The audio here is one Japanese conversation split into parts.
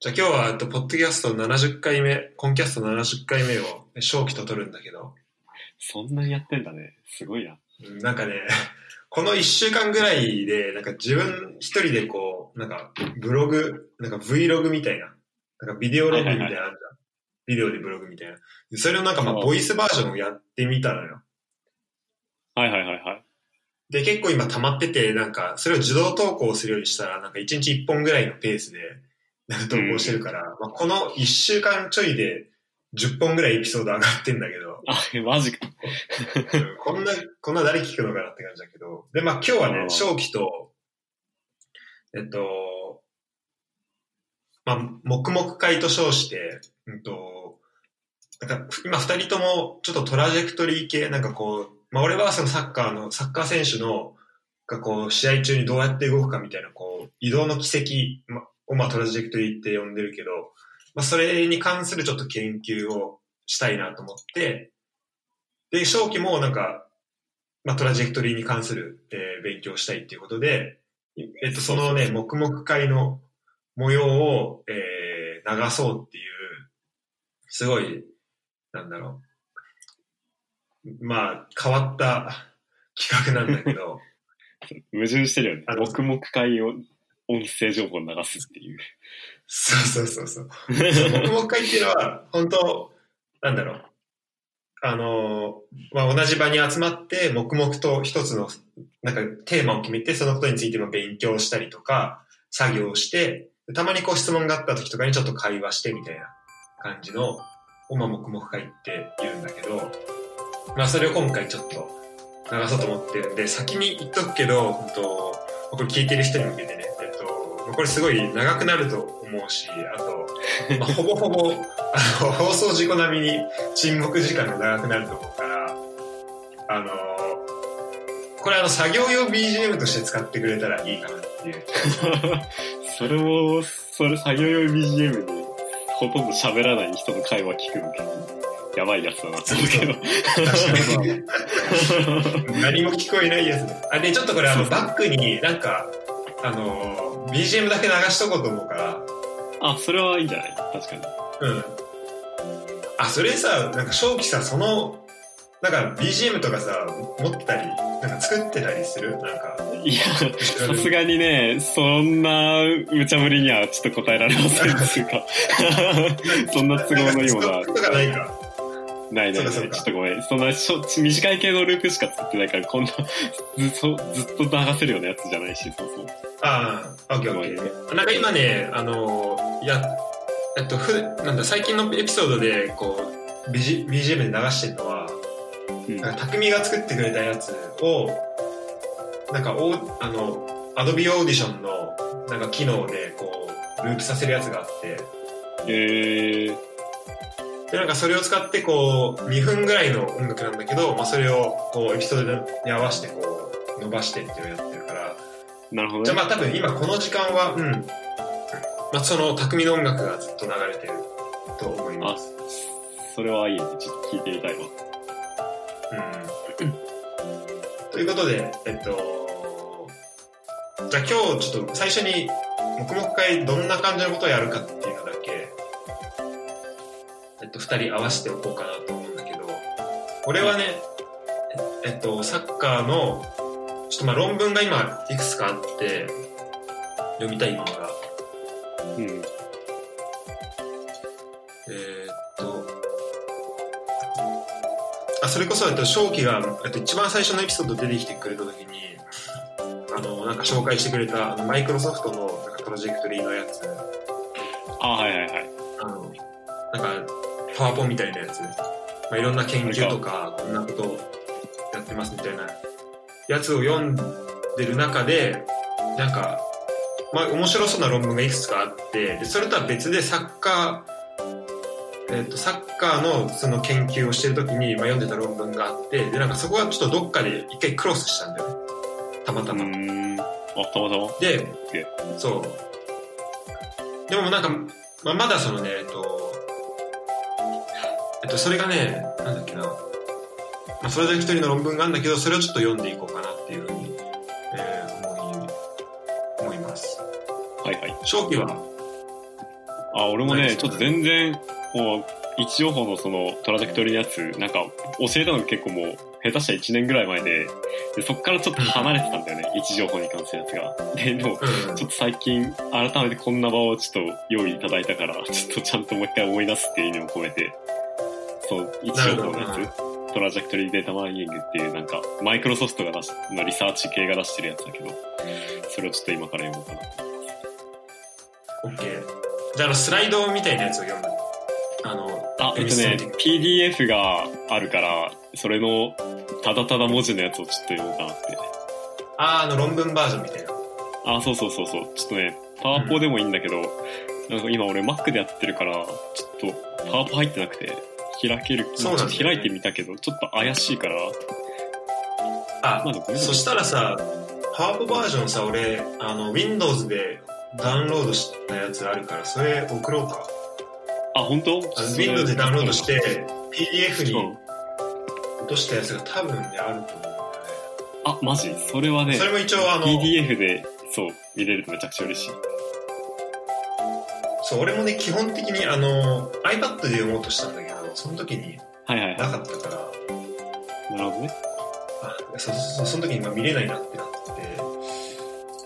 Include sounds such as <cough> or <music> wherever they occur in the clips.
じゃあ今日は、えっと、ポッドキャスト70回目、コンキャスト70回目を、正気と撮るんだけど、そんなにやってんだね。すごいな。うんなんかね、この1週間ぐらいで、なんか自分一人でこう、なんかブログ、なんか Vlog みたいな、なんかビデオログみたいなのあるじゃん。ビデオでブログみたいな。でそれをなんかまあボイスバージョンをやってみたのよ。はいはいはいはい。で、結構今溜まってて、なんか、それを自動投稿するようにしたら、なんか1日1本ぐらいのペースで、なんか投稿してるから、まあ、この1週間ちょいで10本ぐらいエピソード上がってんだけど、<laughs> あ、マジか。うんこんな、こんな誰聞くのかなって感じだけど、で、まあ今日はね、うん正気と、えっと、まあ、黙々会と称して、うんと、なんか今二人ともちょっとトラジェクトリー系、なんかこう、まあ俺はそのサッカーの、サッカー選手の、がこう、試合中にどうやって動くかみたいな、こう、移動の軌跡まをまあトラジェクトリーって呼んでるけど、まあそれに関するちょっと研究をしたいなと思って、で、正気もなんか、まあトラジェクトリーに関する、えー勉強をしたいっていうことで、えっと、そのね、黙々会の模様を、えー流そうっていう、すごい、なんだろう。まあ、変わった企画なんだけど、<laughs> 矛盾してるよね黙々会を音声情報を流すっていう。そうそうそうそう。黙々会っていうのは、本当なんだろう。あの、まあ、同じ場に集まって、黙々と一つの、なんかテーマを決めて、そのことについても勉強したりとか、作業をして、たまにこう質問があった時とかにちょっと会話してみたいな感じの、をまあ黙々会って言うんだけど、まあそれを今回ちょっと流そうと思ってるんで、先に言っとくけど、本当これ聞いてる人に向けてね、これすごい長くなると思うし、あと、まあ、ほぼほぼ、あの、放送事故並みに沈黙時間が長くなると思うから、あの、これあの、作業用 BGM として使ってくれたらいいかなっていう。<laughs> それも、それ作業用 BGM でほとんど喋らない人の会話聞くの結構やばいやつだなって思うけど。<laughs> 何も聞こえないやつね。あ、で、ちょっとこれあの、バックになんか、あの、BGM だけ流しとこうと思うから、あ、それはいいんじゃない？確かに。うん。あ、それさ、なんか正気さ、その、なんか BGM とかさ、持ってたり、なんか作ってたりする？なんか。いや、さすがにね、そんな無茶ぶりにはちょっと答えられませんっていうか。<laughs> そんな都合のいいものはとかないか。ないないない。ちょっとごめん。そんなしょ短い系のループしか作ってないから、こんな <laughs> ずっと、ずっと流せるようなやつじゃないし、そうそう。ああ、オッケーオッケー。なんか今ね、あのや、えっと、ふ、なんだ、最近のエピソードで、こう、BG BGM で流してるのは、うんなんか、匠が作ってくれたやつを、なんか、おあの、アドビオーディションの、なんか機能で、こう、ループさせるやつがあって、えー、で、なんかそれを使って、こう、2分ぐらいの音楽なんだけど、まあ、それを、こう、エピソードに合わせて、こう、伸ばしてっていうのをやってるから、なるほどね。じゃあまあ多分今この時間は、うん。まあその匠の音楽がずっと流れてると思いまあす。、それはいいね。ちょっと聞いてみたいわ。うん。ということで、えっと、じゃあ今日ちょっと最初に黙々会どんな感じのことをやるかって人合わせておこうかなと思うんだけど俺はね、えっとサッカーのちょっとまあ論文が今いくつかあって読みたいものが。うん。え、っとあそれこそ、えっと、正気が、えっと、一番最初のエピソード出てきてくれた時に <laughs> あのなんか紹介してくれたマイクロソフトのなんかプロジェクトリーのやつ。あはいはいはい。パワポンみたいなやつ、まあ、いろんな研究とか、こんなことをやってますみたいなやつを読んでる中で、なんか、まあ、面白そうな論文がいくつかあって、でそれとは別でサッカー、えっ、と、サッカーのその研究をしてるときに、まあ、読んでた論文があって、で、なんかそこはちょっとどっかで一回クロスしたんだよね。たまたうま。たまたま？でえ、そう。でもなんか、まあ、まだそのね、えっと、えっと、それがね、なんだっけな。まあ、それだけ一人の論文があるんだけど、それをちょっと読んでいこうかなっていうふうに、えー思い、思います。はいはい。正気は、あ、俺もね、ちょっと全然、もう、位置情報のそのトラジェクトリーのやつ、なんか、教えたのが結構もう、下手したら1年ぐらい前で、でそっからちょっと離れてたんだよね、<laughs> 位置情報に関するやつが。で、でも、うん。ちょっと最近、改めてこんな場をちょっと用意いただいたから、ちょっとちゃんともう一回思い出すっていう意味も込めて、そう、位置情報のやつ、 Trajectory Data Mining っていうなんか、マイクロソフトが出し、のリサーチ系が出してるやつだけど、それをちょっと今から読もうかな。オッケー。じゃあ、スライドみたいなやつを読む。あの、あ、えっとね、PDF があるから、それの、ただただ文字のやつをちょっと読もうかなって。あー、あの、論文バージョンみたいな。あ、そうそうそうそう。ちょっとね、パワポでもいいんだけど、なんか今俺 Mac でやってるから、ちょっとパワポ入ってなくて、開ける、そうなんだよね。まあちょっと開いてみたけど、ちょっと怪しいから、あ、まあでもそしたらさ、パワポバージョンさ、俺、あの、Windows でダウンロードしたやつあるから、それ送ろうか。あ、本当？あの Windows でダウンロードして、PDF にう。ん落としたやつが多分ね、あると思うんだよね。あ、マジ？それはねそ、れも一応あの、PDF で、そう、見れるとめちゃくちゃ嬉しい。そう、俺もね、基本的にあの、iPad で読もうとしたんだけど、その時にはいはいはなかったから、い。なるほどね。あそうそうそう、その時にまあ見れないなってなって、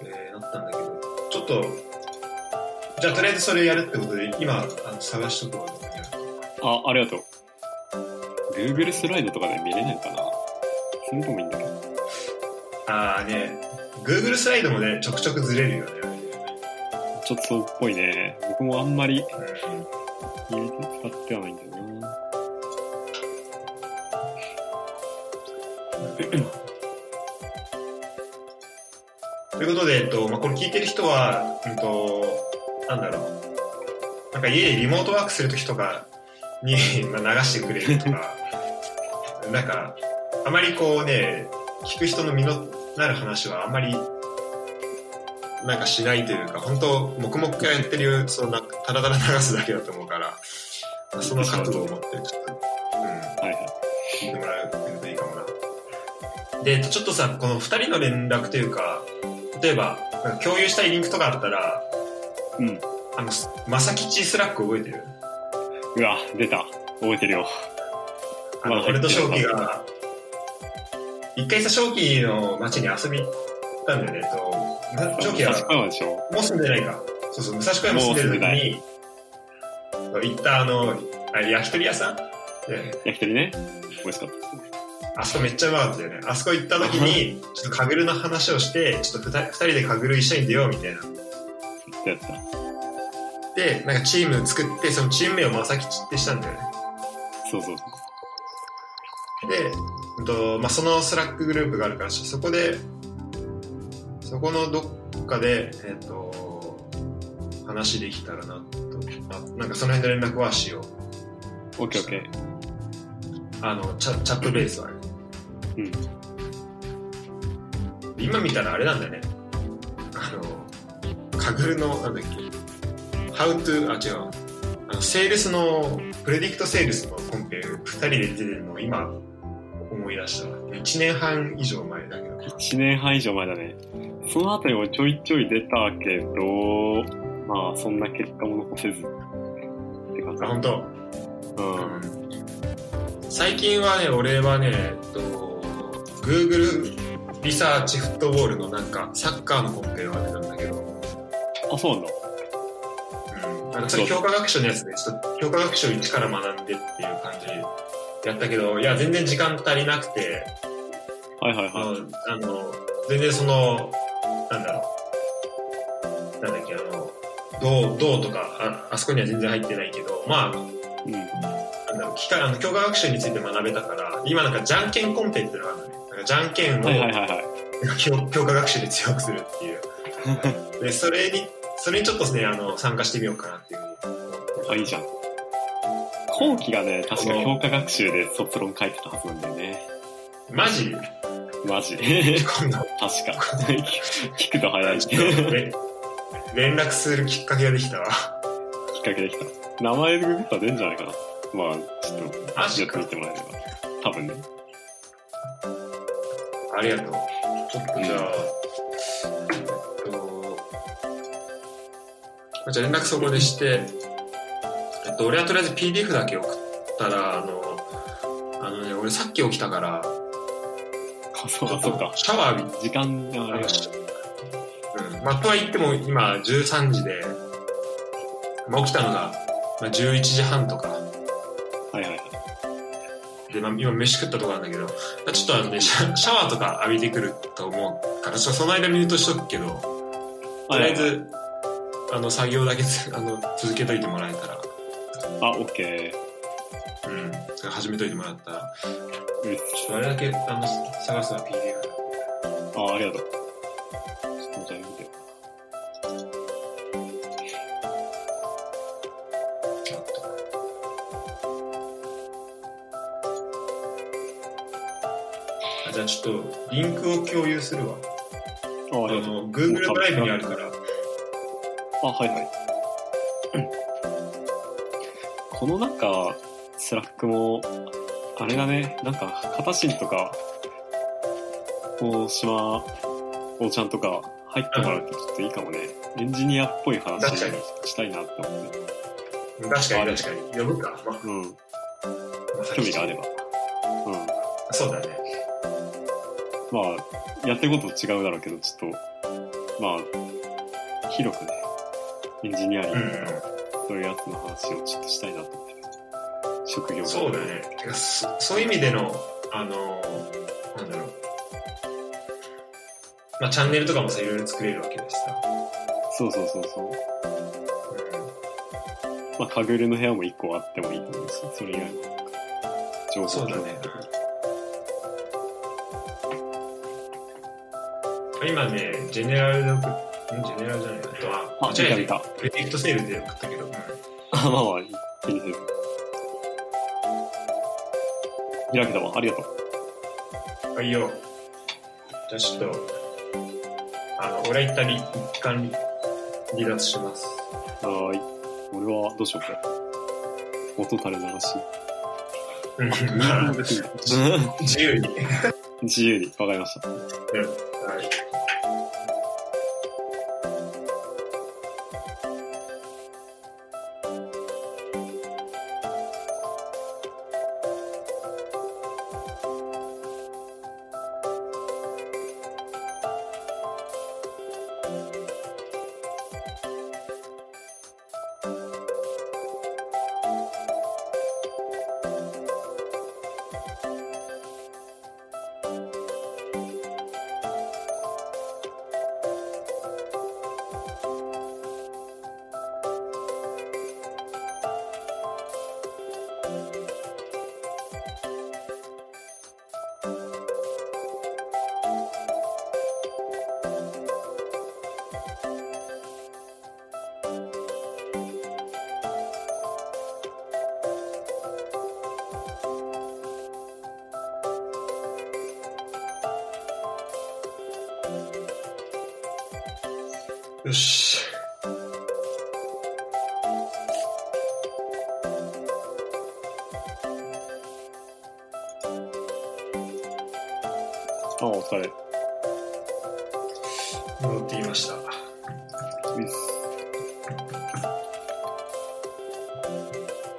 えー、なったんだけど、ちょっと、じゃあとりあえずそれやるってことで、今、あの探しとくわ。あ、ありがとう。Google スライドとかで見れないかなそれともいいんだけど。あーね、Google スライドもね、ちょくちょくずれるよね。ちょっとそうっぽいね。僕もあんまり使ってはないんだよな。ということで、えっと、まあ、これ聞いてる人は、うんと、なんだろう。なんか家でリモートワークするときとかに、<laughs> ま、流してくれるとか、<laughs> なんか、あまりこうね、聞く人の身のなる話はあんまり、なんかしないというか、本当黙々とやってる、そのな、ただただ流すだけだと思うから、その覚悟を持って、ちょっと、で、ちょっとさ、この二人の連絡というか、例えば、共有したいリンクとかあったら、うん。あの、まさきち Slack 覚えてる？うわ、出た。覚えてるよ。あの、俺と正気が、一回さ、正気の街に遊び行ったんだよね。と、正気はもう住んでないか。そうそう、武蔵小山住んでる時に、行ったあの、あれ焼き鳥屋さん？で焼き鳥ね。美味しかった。あそこめっちゃうまかったよね。あそこ行った時に、ちょっとカグルの話をして、ちょっと二人で Kaggle 一緒に出ようみたいな。やった。で、なんかチーム作って、そのチーム名をまさきちってしたんだよね。そうそう。で、うんとまあ、その Slack グループがあるから、そこで、そこのどっかで、えっ、と、話できたらなと。まあ、なんかその辺の連絡はしよう。オッケーオッケー。あの、チャチャットベースはね。うん。今見たらあれなんだよね。あの、カグルの、なんだっけ、How to、あ、違う。あの、セールスの、プレディクトセールスのコンペ、二人で出てるのを今、思い出したわ。1年半以上前だけど。1年半以上前だね。その後にもちょいちょい出たけど、まあ、そんな結果も残せず。って感じあ、本当。うん。最近はね、俺はね、えっと、Google リサーチフットボールのなんか、サッカーのコンペを当てたんだけど、あ、そうなんだ。うん。なんかそれ教科学習のやつで、ちょっと教科学習を一から学んでっていう感じでやったけど、いや、全然時間足りなくて、はいはいあのはい。、あの全然その、なんだろう、なんだっけ、あの、どう、どうとか、ああそこには全然入ってないけど、まあ、うん。なんだろう、機械、あの、教科学習について学べたから、今なんかじゃんけんコンペっていうのがあるのね。じゃんけんを、はいはいはいはい。教教科学習で強くするっていう。で、それに、それにちょっとね、あの、参加してみようかなっていうあ、いいじゃん。後期がね、確か教科学習で卒論書いてたはずなんだよね。マジ？マジ。今度、確か。<laughs> 聞くと早い。連絡するきっかけができたわ。かけできた。名前でググったら出るんじゃないかな。まあ、ちょっと、やってみてもらえれば。多分ね。ありがとう。ちょっとじゃあ、えっと、じゃあ連絡そこでして、えっと、俺はとりあえず PDF だけ送ったら、あの、あのね、俺さっき起きたから、あ、そうか、そうか。シャワー浴び時間があれうん。まあ、とは言っても今13時で、まあ、起きたのが、まあ、11時半とか。まあ、今飯食ったとこなんだけど、まあ、ちょっとあのね、シャワーとか浴びてくると思うから、その間ミュートしとくけど、とりあえず、あの、作業だけつ <laughs> あの続けといてもらえたら、あ、オッケうん、それ始めといてもらったら、ー。うんちょっとあれだけ、あの、探すのは PDF あ、ありがとう。ちょっとじゃあ見て。じゃあちょっと、リンクを共有するわ。あ、あ。の、Google ドライブにあるから。あ、はいはい。このなんか、 Slack も、あれだね、なんか、片新とか、大島、おちゃんとか入ってもらうとちょっといいかもね。エンジニアっぽい話したいなって思って。確かに確かに。呼ぶか。ま、うん。興味があれば。うん。そうだね。まあ、やってること違うだろうけど、ちょっと、まあ、広くね、エンジニアリングとか、そういうやつの話をちょっとしたいなと思って。職業そうだね。てかそそういう意味での、あの、なんだろう。まあ、チャンネルとかもさ、いろいろ作れるわけだしさ。そうそうそうそう。まあ、かぐるの部屋も一個あってもいいと思うし、それ以外も、情報そうだね。今ね、ジェネラルで送っ、ん？ジェネラルじゃないあとは、あ、間違えた。プレディクトセールで送ったけど、うんあ、まあまあ、気にせず。開けたわ、ありがとう。はいよ。じゃあちょっと、あの、俺は一旦り一貫離脱します。はーい。俺はどうしようか。音垂れ流し。うん自由に。<laughs> 自由に、わかりました。はい。よし。あ、お疲れ。戻ってきました。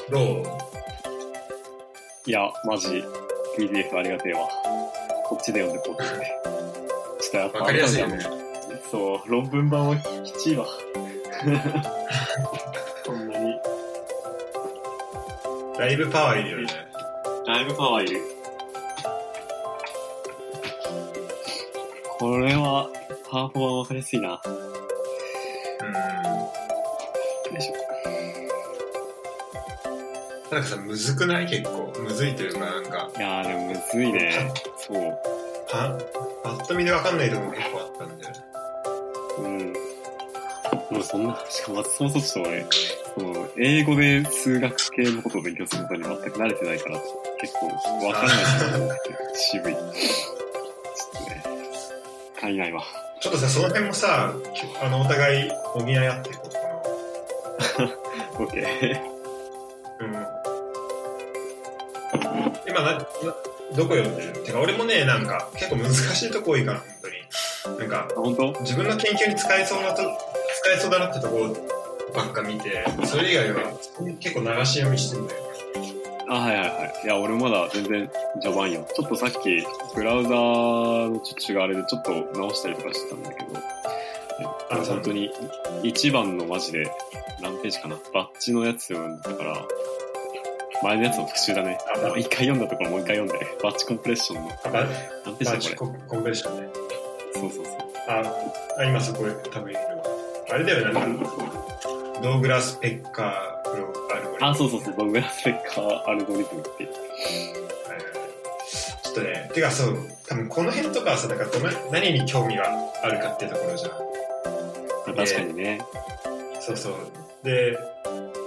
どう？いや、マジ、PDF ありがてえわ。こっちで読んでこうってね。ちょっとやっぱ、わかりやすいよね。そう、論文版はきちいわ。<laughs> そんなに。だいぶパワーいるよね。だいぶパワーいる。これは、パワポはわかりやすいな。うん。よいしょ。なんかさ、むずくない？結構。むずいというか、なんか、いやーでもむずいね。そう。は、パッと見でわかんないところ結構そんな、しかもまずそもそもちょっと俺、その、英語で数学系のことを勉強することに全く慣れてないから、結構わからないなと思って、渋い。ちょっとね、足りないわ。ちょっとさ、その辺もさ、あの、お互い補い合っていこうかオッケー。な。うん。今な、などこ読んでる？てか、俺もね、なんか、結構難しいとこ多いから、本当に。なんか、あ、本当？自分の研究に使えそうなと、使えそうだなってとこばっか見て、それ以外は結構流し読みしてんだよ。あ、はいはいはい。いや、俺まだ全然序盤よ。ちょっとさっき、ブラウザーのちょっと違うあれでちょっと直したりとかしてたんだけど、あ本当に一番のマジで何ページかなバッチのやつを読んだから、前のやつの復習だね。一回読んだところもう一回読んで、バッチコンプレッションの何ページだこチココンベーションね。れ。そうそうそう。あ、あ今そこ多分いるわ。あれだよね、なんか、ドーグラス・ペッカー・プロアルゴリズム。あ、そうそうそう、ドグラスペッカーアルゴリズムってちょっとね、てかそう、多分この辺とかはさ、なんかどの何に興味があるかっていうところじゃん。まあ確かにね。そうそう。で、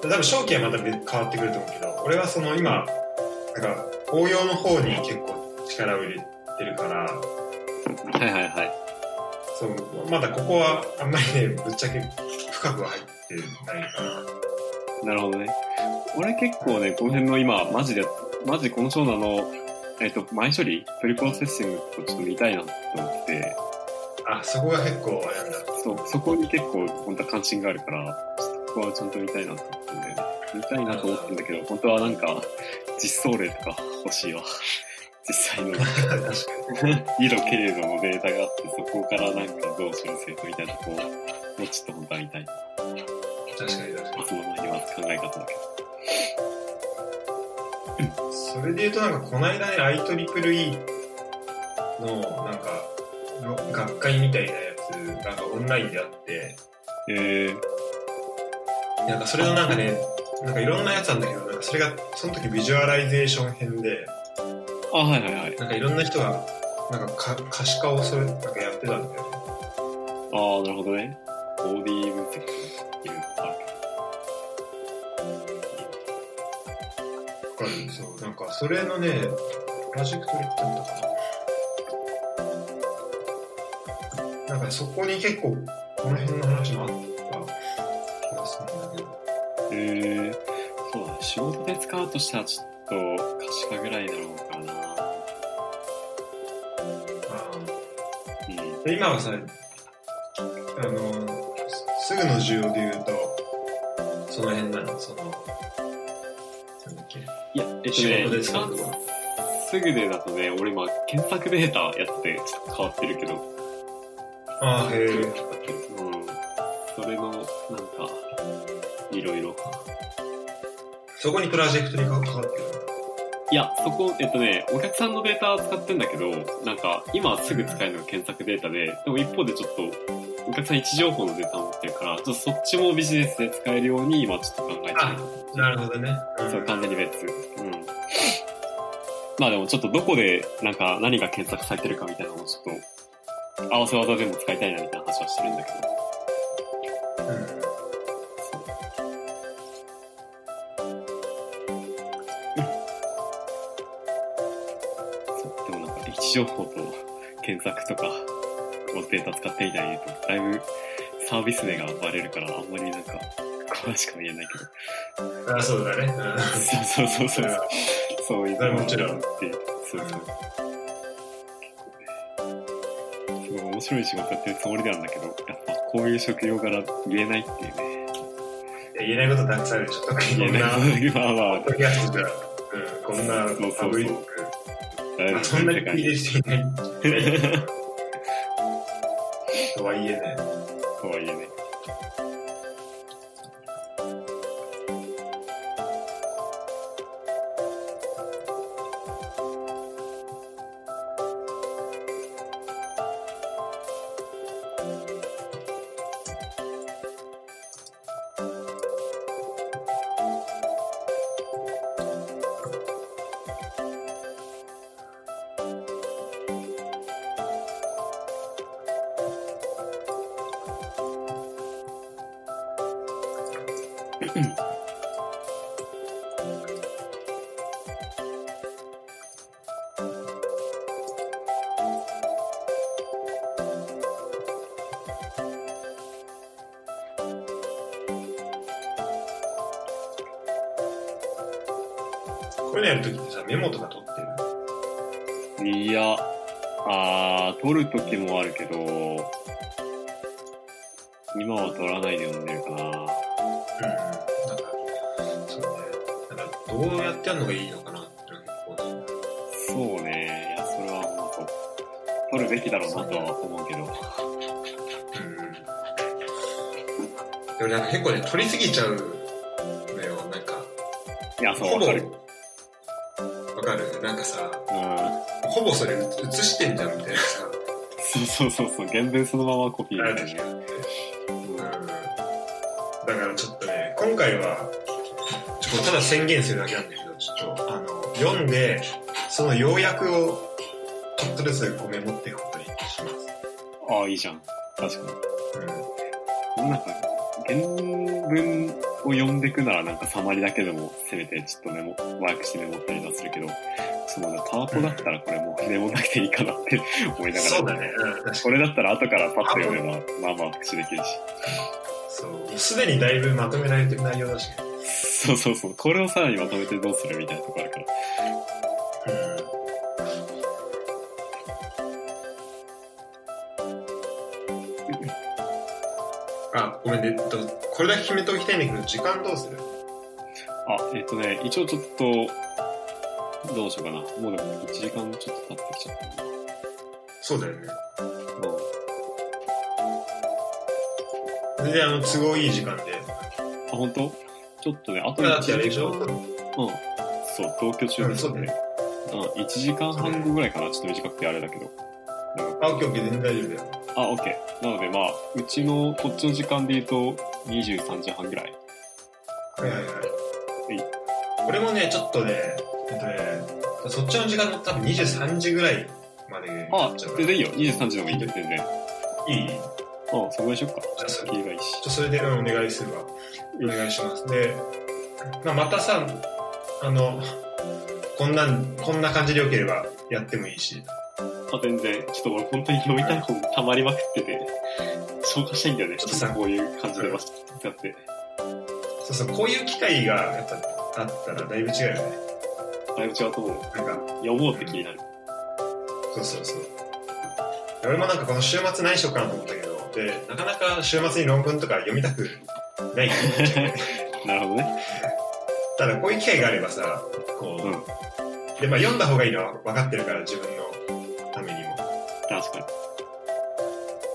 多分正気はまた別変わってくると思うけど、俺はその今、なんか応用の方に結構力を入れてるから、はいはいはい。そう、まだここはあんまりね、ぶっちゃけ深くは入ってないかな。なるほどね。俺結構ね、この辺の今、マジで、マジこの長男の、えっ、と、前処理プリプロセッシングとかちょっと見たいなと思って、あ、そこが結構あれなんだ。そう、そこに結構本当は関心があるから、ちょっとここはちゃんと見たいなと思ってんだよね。見たいなと思ってんだけど、本当はなんか、実装例とか欲しいわ。実際の確かに。色経度のデータがあって、そこからなんかどう修正とみたいなとこを、もうちょっと本当は見たい。確かに確かに。その前には考え方だけど。それで言うとなんかこの間ね IEEE のなんかろ学会みたいなやつがオンラインであってえー、なんかそれのなんかねなんかいろんなやつなんだけどなんかそれがその時 visualization 編であ、はいはいはい。なんかいろんな人がなんかか可視化をそれなんかやってたんだよねああ、なるほどね。ボディ分析とかいろいろあるわかるそうなんかそれのねプロジェクトリってあったかななんかそこに結構この辺の話もあった気がするんだけどけど。えー、そうだね。仕事で使うとしたらちょっと可視化ぐらいだろうからな。うん。で今はさあのすぐの需要で言うとその辺なの？そのなんだっけいや、えっと仕ね、事ですぐでだとね、俺今、検索データやっててちょっと変わってるけど。ああへえうん。それの、なんか、いろいろ。そこにプロジェクトに関わってるいや、そこ、えっとね、お客さんのデータ使ってんだけど、なんか、今すぐ使えるのが検索データで、でも一方でちょっと、お客さん位置情報のデータを持ってるから、ちょっとそっちもビジネスで使えるように今ちょっと考えてる。なるほどね、うんそう、完全に別。うん。まあでもちょっとどこで、なんか何が検索されてるかみたいなのをちょっと、合わせ技でも使いたいなみたいな話はしてるんだけど。うん情報と検索とかのデータ使ってみたいと、だいぶサービス名がバレるから、あんまりなんか、詳しくは言えないけど。あそうだね、そうそうそうそう。そういうもちろん。って、そうそう。すごい面白い仕事やってるつもりなんだけど、やっぱこういう職業柄言えないっていうね。うん、言えないことたくさんあるでしょ。特に言えこんなない。こ <laughs> とまあまあ。ポッドキャストじゃ、うん、こんなそんなに聞いてるに。人いないとはいえねとはいえね。撮るときもあるけど、今は撮らないで読んでるかな。なんか、そうね。なんか、どうやってやるのがいいのかなって。そうね。いや、それは本当取るべきだろうなとは思うけど。うん。でもなんか結構ね、取りすぎちゃうのよ。なんか、いや、そう、わかる。わかるなんかさ、うん。ほぼそれ映してんじゃんみたいなさ。そうそうそう原文そのままコピーあるみたいな。うん。だからちょっとね、今回は、ちょっとただ宣言するだけなんだけど、ちょっと、あの、読んで、その要約をちょっとずつこうメモっていくことにします。ああ、いいじゃん。確かうん。に。なんか、原文を読んでいくならなんかサマリだけでもせめてちょっとメモ、ワークしてメモったりはするけど、そのね、パワポだったらこれもうメモなくていいかなって思いながら。そうだね。うん。これだったら後からパッと読めば、まあまあ復習できるし。そう。すでにだいぶまとめられてる内容だしね。そうそうそう。これをさらにまとめてどうするみたいなとこあるから。あ、ごめんね、えっと、これだけ決めておきたいんだけど、時間どうする？あ、えっ、とね、一応ちょっと、どうしようかな。もうでも1時間ちょっと経ってきちゃったな。そうだよね。もう全然あの、都合いい時間で。あ、本当？ちょっとね、あとこれだってあれ1時間。でしょうん。そう、同居中ですよね。うん、1時間半後ぐらいかな。ちょっと短くてあれだけど。あ、オッケーオッケー、全然大丈夫だよ。あ、オッケー。なのでまあ、うちのこっちの時間で言うと、23時半ぐらい。はいはいはい。い俺もね、ちょっとね、えっとね、そっちの時間の多分23時ぐらいまであなっちゃう、から全然いいよ。23時でもいいよ、全然。いい？あ、そこにしよっか。じゃあそれがいいし。ちょそれでうんお願いするわ。お願いします。で、まあ、またさ、あの、こんなん、こんな感じでよければやってもいいし。あ、全然。ちょっと俺本当に読みたい本溜まりまくってて、消化したいんだよね。ちょっとさこういう感じで使って。そうそう、こういう機会がやっぱあったらだいぶ違うよね。だいぶ違うと思う。なんか、読もうって気になる。そうそうそう。俺もなんかこの週末何しようかなと思ったけど、で、なかなか週末に論文とか読みたくない <laughs> なるほどね。ただこういう機会があればさ、こう、うん。で、まあ読んだ方がいいのは分かってるから、自分のためにも。確かに。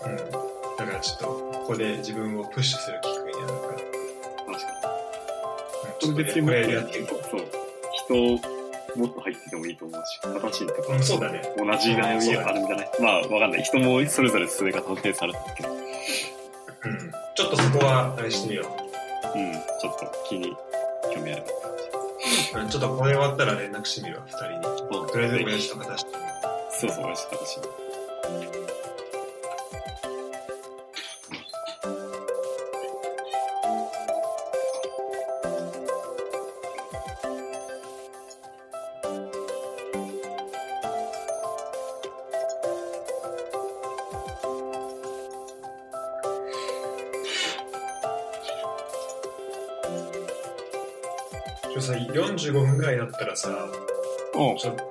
うん。だからちょっと、ここで自分をプッシュするきっかけになるから。確かうんに。ちょっとこれやっていと、こそう。人、もっと入っててもいいと思うし、形とう。かうん、そうだね。同じ悩みがあるんじゃないまあ、わかんない。人もそれぞれ進め方のペースあるけど。うん。ちょっとそこは、あれしてみよう。うん。ちょっと気に興味ある。うん、ちょっとこれ終わったら連絡してみるわ、二人に。うん。とりあえず親父とか出してみる。そうそう、親父と形。ちったらさ、おちょっと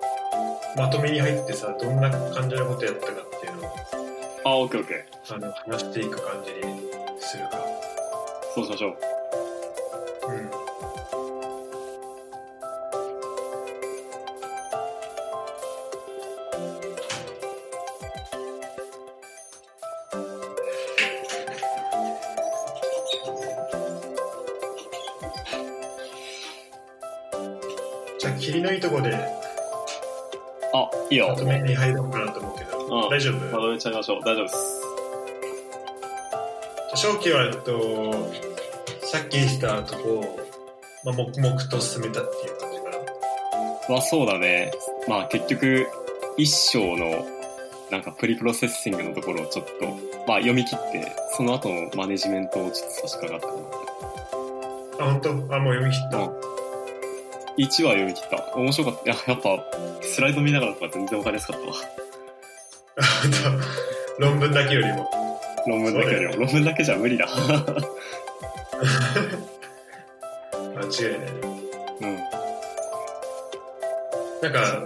まとめに入ってさ、どんな感じのことやったかっていうのを、あ、オッケーオッケー。あの、話していく感じにするか。そうしましょう。とこで、あ、いいよま。とめに入ろうかなと思うけど、うん大丈夫？まとめちゃいましょう。大丈夫です。正気は、えっと、さっき言ってたとこ、まあ、黙々と進めたっていう感じかな。まあそうだね。まあ結局、一章のなんかプリプロセッシングのところをちょっと、まあ読み切って、その後のマネジメントをちょっと差し掛かったかな。あ、本当？あ、もう読み切った。うん1話読み切った。面白かった。いや、やっぱ、スライド見ながらとか全然わかりやすかったわ。論文だけよりも。論文だけよりも。論文だけじゃ無理だ。間違いないね。うん。なんか、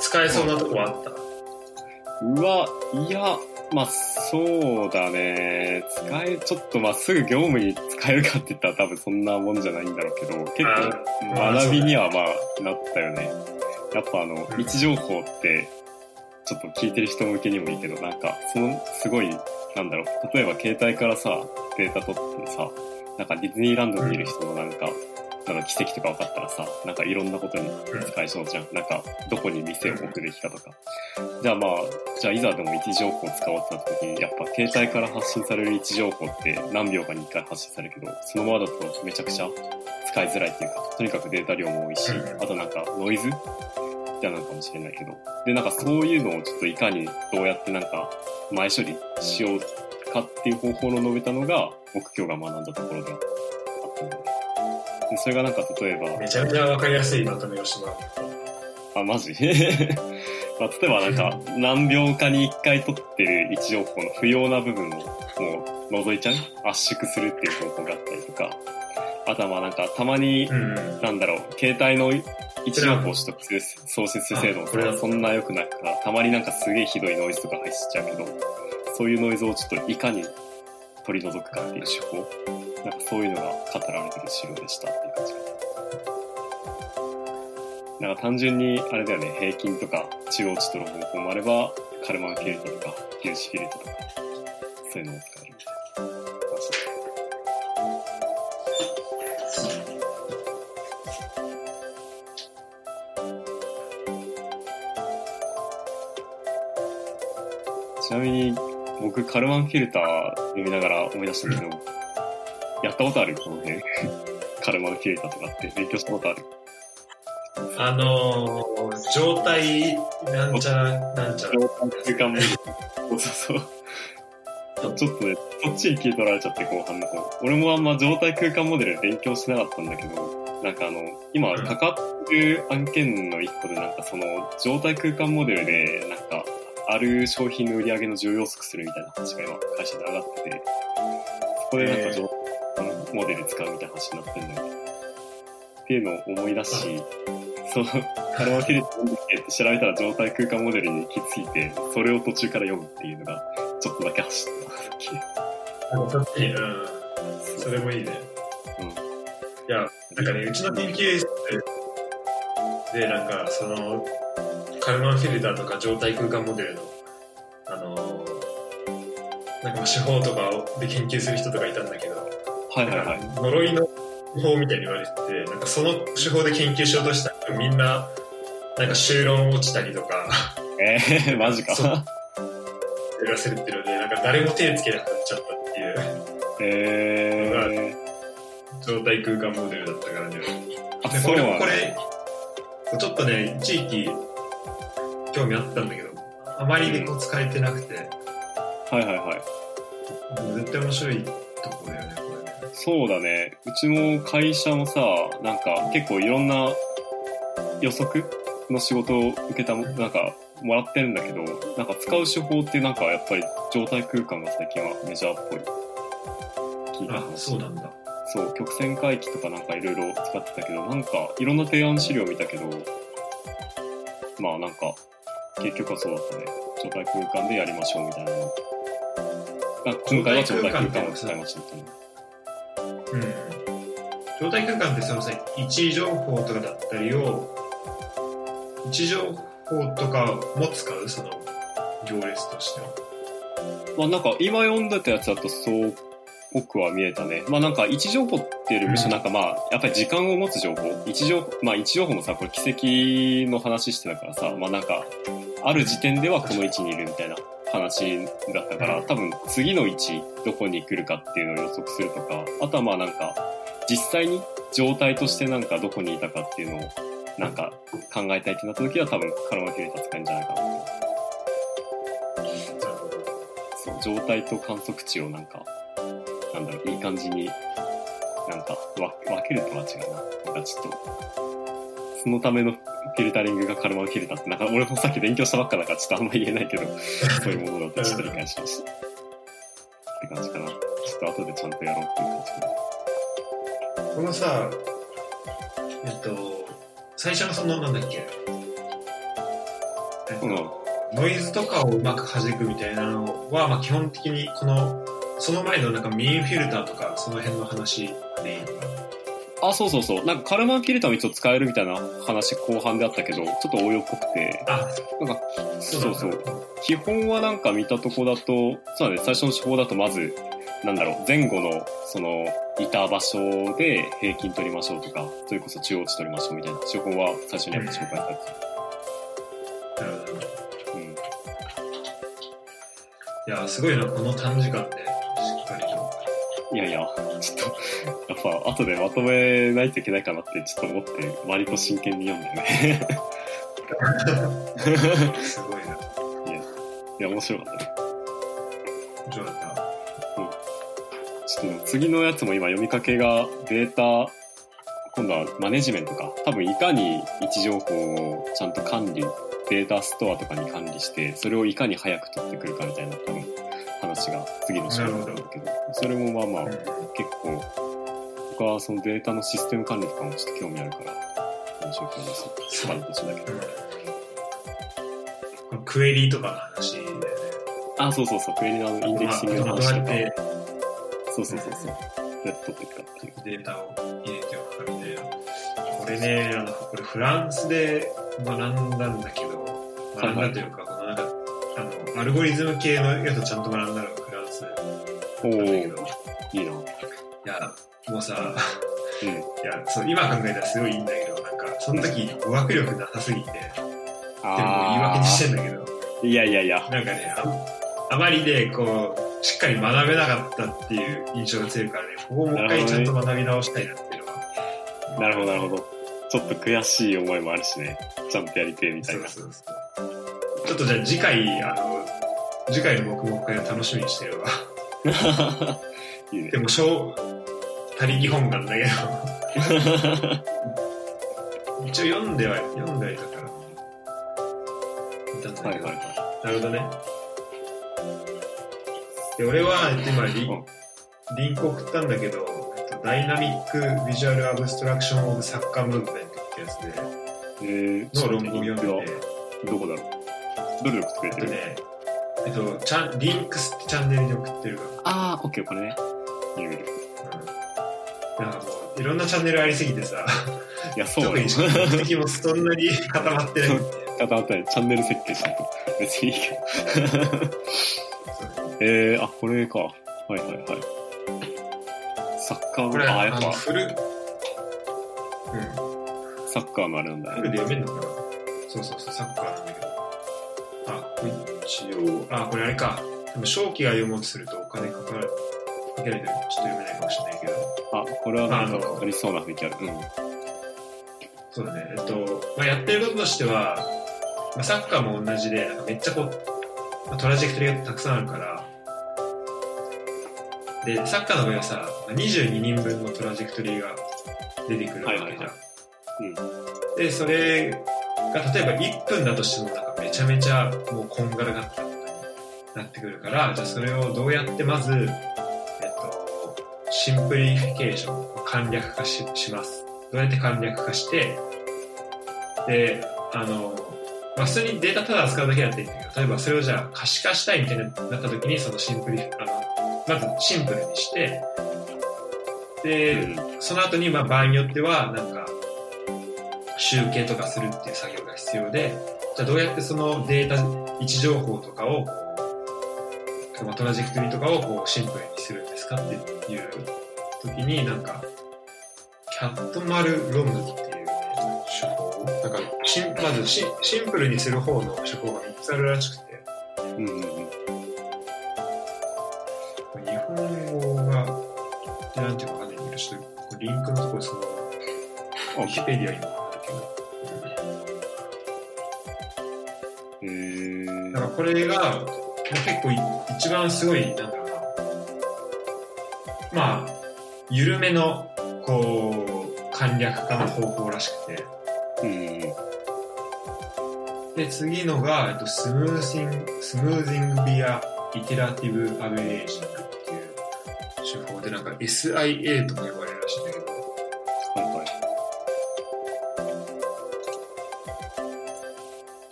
使えそうなとこはあった？うわ、いや、まあそうだね。使え、ちょっとまあすぐ業務に使使えるかって言ったら多分そんなもんじゃないんだろうけど、結あ構学びにはまあなったよね。やっぱあの、位置情報って、ちょっと聞いてる人向けにもいいけど、なんか、その、すごい、なんだろう、例えば携帯からさ、データ取ってさ、なんかディズニーランドにいる人のなんか、なんか奇跡とか分かったらさ、なんかいろんなことに使えそうじゃん。なんか、どこに店を置くべきかとか。じゃあまあ、じゃあいざでも位置情報を使おうってなった時に、やっぱ携帯から発信される位置情報って何秒かに1回発信されるけど、そのままだとめちゃくちゃ使いづらいっていうか、とにかくデータ量も多いし、うんあとなんかノイズ？じゃなのかもしれないけど。で、なんかそういうのをちょっといかにどうやってなんか前処理しようかっていう方法の述べたのが、僕今日が学んだところであったので。でそれがなんか例えば、めちゃめちゃわかりやすいまとめをしてもらっあ、マジ？<laughs> まあ、例えばなんか、何秒かに1回取ってる位置情報の不要な部分をもう除いちゃう？圧縮するっていう方法があったりとか、あとはまあなんか、たまに。なんだろう、携帯の位置情報を取得する送信する精度もあこれだそんな良くないから、たまになんかすげえひどいノイズとか入っちゃうけど、そういうノイズをちょっといかに取り除くかっていう手法、なんかそういうのが語られてる資料でしたっていう感じな。なんか単純に、あれだよね、平均とか中央値取る方法もあれば、カルマンフィルトとか、粒子フィルトとか、そういうのを使えるみたいな話です。ちなみに、僕、カルマンフィルター読みながら思い出したけど、ったことあるこの辺。カルマンフィルターとかって勉強したことあるあのー、状態なんちゃらなんちゃら。空間も。そうそうそう。ちょっとね、そっちに聞い取られちゃって、後半の方。俺もあんま状態空間モデル勉強してなかったんだけど、なんかあの、今うんかかってる案件の一個で、なんかその、状態空間モデルで、なんか、ある商品の売り上げの重要測するみたいな話が今、会社で上がってて、そこでなんか状態モデル使うみたいな話になってるんだよね。っていうのを思い出し、その、カルマフィルターなんだっけって調べたら状態空間モデルに行き着いて、それを途中から読むっていうのが、ちょっとだけ走ってた、さっき。あのそっちに、うん。それもいいね。うん。いや、なんかね、うちの研究室で、なんか、その、カルマンフィルターとか状態空間モデルの、あのーなんかまあ手法とかをで研究する人とかいたんだけど、はいはいはい。呪いの手法みたいに言われてて、なんかその手法で研究しようとしたらみんな、なんか修論落ちたりとか、えー、<laughs> マジか。そうやらせるっていうので、なんか誰も手つけなくなっちゃったっていうえー、状態空間モデルだったからね。あ、でそうなんだ。俺もこれ、ちょっとね、一時期、興味あったんだけど、あまりにこう使えてなくて、はいはいはい。絶対面白いとこだよね。そうだね。うちも会社もさ、なんか結構いろんな予測の仕事を受けたも、なんかもらってるんだけど、なんか使う手法ってなんかやっぱり状態空間が最近はメジャーっぽい。聞いたあ、話。そうなんだ。そう、曲線回帰とかなんかいろいろ使ってたけど、なんかいろんな提案資料見たけど、まあなんか、結局はそうだったね。状態空間でやりましょうみたいなの。あ今回は状態空間を使いましたみたいな。うん。状態空間ってそのさ、位置情報とかだったりを、位置情報とかも使うその、行列としては。まあなんか今読んでたやつだとそうっぽくは見えたね。まあなんか位置情報っていうよりむしろなんかまあやっぱり時間を持つ情報。位置情報、まあ位置情報もさ、これ奇跡の話してたからさ、まあなんかある時点ではこの位置にいるみたいな話だったから、多分次の位置どこに来るかっていうのを予測するとか、あとはまあなんか実際に状態としてなんかどこにいたかっていうのをなんか考えたいってなった時は多分カラマキュレーター使えるんじゃないかなと。そう状態と観測値をなんか、なんだろう、いい感じに、なんかわ分けるとは違うな。なんかちょっと、そのためのフィルタリングがカルマンフィルターって、なんか俺もさっき勉強したばっかだからちょっとあんま言えないけど、<laughs> そういうものだってちょっと理解しました。って感じかな。ちょっと後でちゃんとやろうっていう感じかな。このさ、えっと、最初のその、なんだっけ、えっと、うんノイズとかをうまく弾くみたいなのは、まあ、基本的にこのその前のなんかミーンフィルターとか、その辺の話でいいのかあ、そうそうそう。なんかカルマンフィルターも一応使えるみたいな話後半であったけど、ちょっと応用っぽくて、なあ、なんか、そうそう。基本はなんか見たとこだと、そうだね、最初の手法だとまず、なんだろう、前後の、その、いた場所で平均取りましょうとか、それこそ中央値取りましょうみたいな手法は最初にやっぱ紹介されて。うん。いや、すごいな、この短時間で。いやいや、ちょっと、やっぱ後でまとめないといけないかなってちょっと思って、割と真剣に読んだよね。すごいな。いや、面白かったね。面白かった。ちょっと次のやつも今読みかけがデータ、今度はマネジメントか。多分いかに位置情報をちゃんと管理、データストアとかに管理して、それをいかに早く取ってくるかみたいな多分話が次の章なんだけど、それもまあまあうん結構、僕はそのデータのシステム管理とかもちょっと興味あるから、面白くです。スパル途中だけど。クエリとかの話だよね。あ、そうそうそう、クエリのインデックシングの話とか。そうそうそうそう。どうやって取っていくかっていう。データを入れておくかみたいな。これね、あの、これフランスで学んだんだけど、学んだというか、アルゴリズム系のやつをちゃんと学んだのがフランスおなんだけー、ど、いいな。いや、もうさ、うん。いや、そう、今考えたらすごいいいんだけど、なんか、その時語学力なさすぎて、でも言い訳にしてんだけど、いやいやいや。なんかね、ああまりで、こう、しっかり学べなかったっていう印象が強いからね、ここをもう一回ちゃんと学び直したいなっていうのは。なるほど、なるほど。ちょっと悔しい思いもあるしね。ちゃんとやりてえみたいな。そうそうそう。ちょっとじゃあ次回、あの、次回の黙々会を楽しみにしてるわ。<laughs> いいねで。も、小、他力本願だけど、<laughs> 一応読んでは、読んではいたから。はいはいはなるほどね。で、俺は、えっと今リうん、リンク送ったんだけど、えっとダイナミック・ビジュアル・アブストラクション・オブ・サッカー・ムーブメントってやつで、い。えー、の論文を読んで。どこだろう？どれで送ってくれてる？えっとね、えっと、チャンリンクスってチャンネルで送ってるから。あー、オッケー、これね。見る見る。うん。なんかもう、いろんなチャンネルありすぎてさ、いや、そう。特に目的もそんなに固まってないんで。<laughs> 固まったね。チャンネル設計しないと。別にいいけど。<laughs> えー、あ、これか。はいはいはい。サッカーこれ、の、あ、やっぱ、フル、うん。サッカーのあれなんだフルで読めんのかなそうそうそう、サッカーなんだけど。あ、これ一応、あ、これあれか。でも、正気が読もうとするとお金かかる。かけないとちょっと読めないかもしれないけど。あ、これはなんかかかりそうな雰囲気ある。うん。そうだね。えっと、まあ、やってることとしては、まあ、サッカーも同じで、なんかめっちゃこう、まあトラジェクトリーがたくさんあるから、で、サッカーの場合はさ、まあ22人分のトラジェクトリーが出てくるわけじゃん。はいはいはで、それが、例えば1分だとしてもなんかめちゃめちゃもうこんがらがったことになってくるから、じゃあそれをどうやってまず、えっと、simplification、簡略化しします。どうやって簡略化して、で、あの、まあ、普通にデータただ扱うだけだっていいんだけど、例えばそれをじゃあ可視化したいみたいになった時に、その simpli、あの、まずシンプルにして、で、うんその後に、まあ、場合によっては、なんか、集計とかするっていう作業が必要で、じゃあどうやってそのデータ、位置情報とかを、こう、まあトラジェクトリーとかをこうシンプルにするんですかっていう時に、なんか、キャットマルロムっていう、ね、手法なんかシン、まずシンシンプルにする方の手法が3つあるらしくて、うん。日本語が、なんていうかわかんないんだけど、ちょっとリンクのところそのウィキペディアにだからこれが、まあ結構い一番すごい、なんだろうな、まあ、緩めの、こう、簡略化の方法らしくて。で、次のが、えっと、スムージング、スムージングビアイテラティブアベレージングっていう手法で、なんか SIA とも呼ばれるらしいんだけど、はいはい。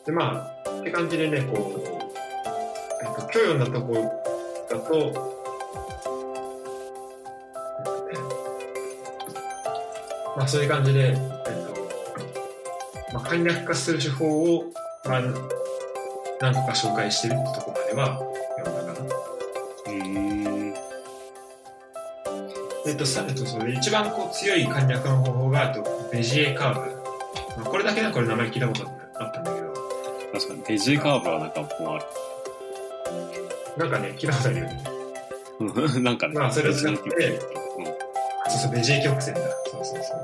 で、まあ、感じでね、こう、えっと、今日読んだところだと、まあそういう感じで、えっと、まあ簡略化する手法を、まあ、何個か紹介してるってとこまでは読んだかな。うーん。えっと、さえっと、それで一番こう強い簡略の方法が、と、ベジエカーブ。まあ、これだけでこれ名前聞いたことあったんだけど、確かに、ベジーカーブはなんかもうあなんかね、聞いたことあるよね。る。なんかね、まあそれを使ってそうそう、ベジエ曲線だ。そうそうそう。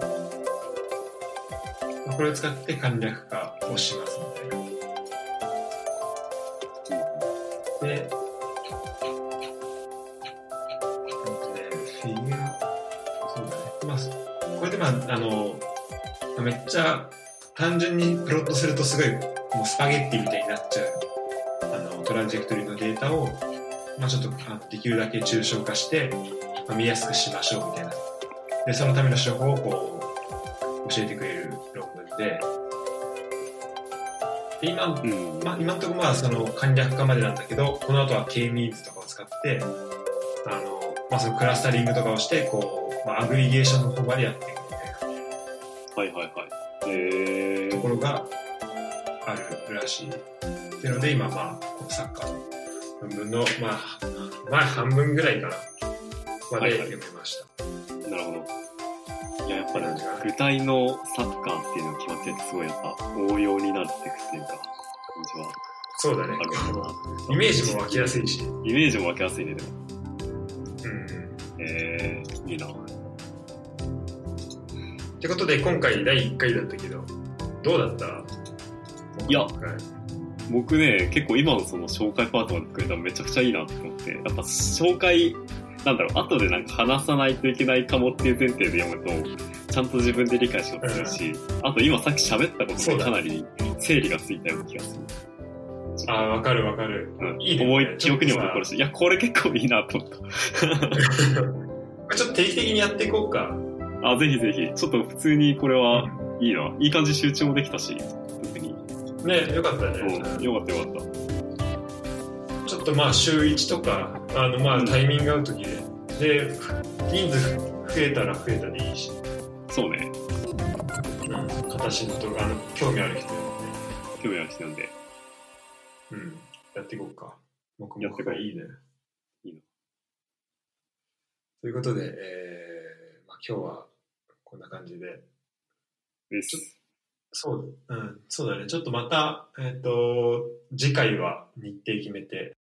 まあこれを使って簡略化をしますみたいな。で、えっとね、フィギュア、そうだね。まあ、これでまあ、あの、めっちゃ単純にプロットするとすごい、もうスパゲッティみたいになっちゃう、あの、トランジェクトリーのデータを、まあちょっとあできるだけ抽象化して、まあ見やすくしましょうみたいな。で、そのための手法をこう、教えてくれる論文で、で今、うん。まあ、今のところまあその簡略化までなんだけど、この後は K-means とかを使って、あの、まあそのクラスタリングとかをして、こう、まあアグリゲーションの方までやってしい。っていうので、今まあ、このサッカーの論文の、まあ、まあ半分ぐらいかな、まで読めました。なるほど。いや、やっぱり具体のサッカーっていうのが決まってて、すごいやっぱ応用になっていくっていうか、感じはそうだね。イメージも湧きやすいし。イメージも湧きやすいね、でも。うん。えー、いいな。ってことで、今回第1回だったけど、どうだった？いやはい僕ね、結構今のその紹介パートまで作れたらめちゃくちゃいいなって思って、やっぱ紹介、なんだろう、後でなんか話さないといけないかもっていう前提で読むと、ちゃんと自分で理解しようとするし、あと今さっき喋ったことでかなり整理がついたような気がする。ああ、わかるわかる。うん、いいね思い、記憶にも残るし、いや、これ結構いいなと思っちょっと定期的にやっていこうか。た。<laughs> あ、ぜひぜひ、ちょっと普通にこれはいいな。いい感じ集中もできたし。ね、よかったね。うん、よかったよかった。ちょっとまあ週1とか、あのまうんあタイミング合う時で、で、人数増えたら増えたでいいし、そうね、うん、形のとか、あの、興味ある人でもね、興味ある人なんで。うん、やっていこうか。黙やっていこういいね。いいなということで、えー、まあ今日はこんな感じで、です。そう、うん、そうだね。ちょっとまた、えっ、と、次回は日程決めて、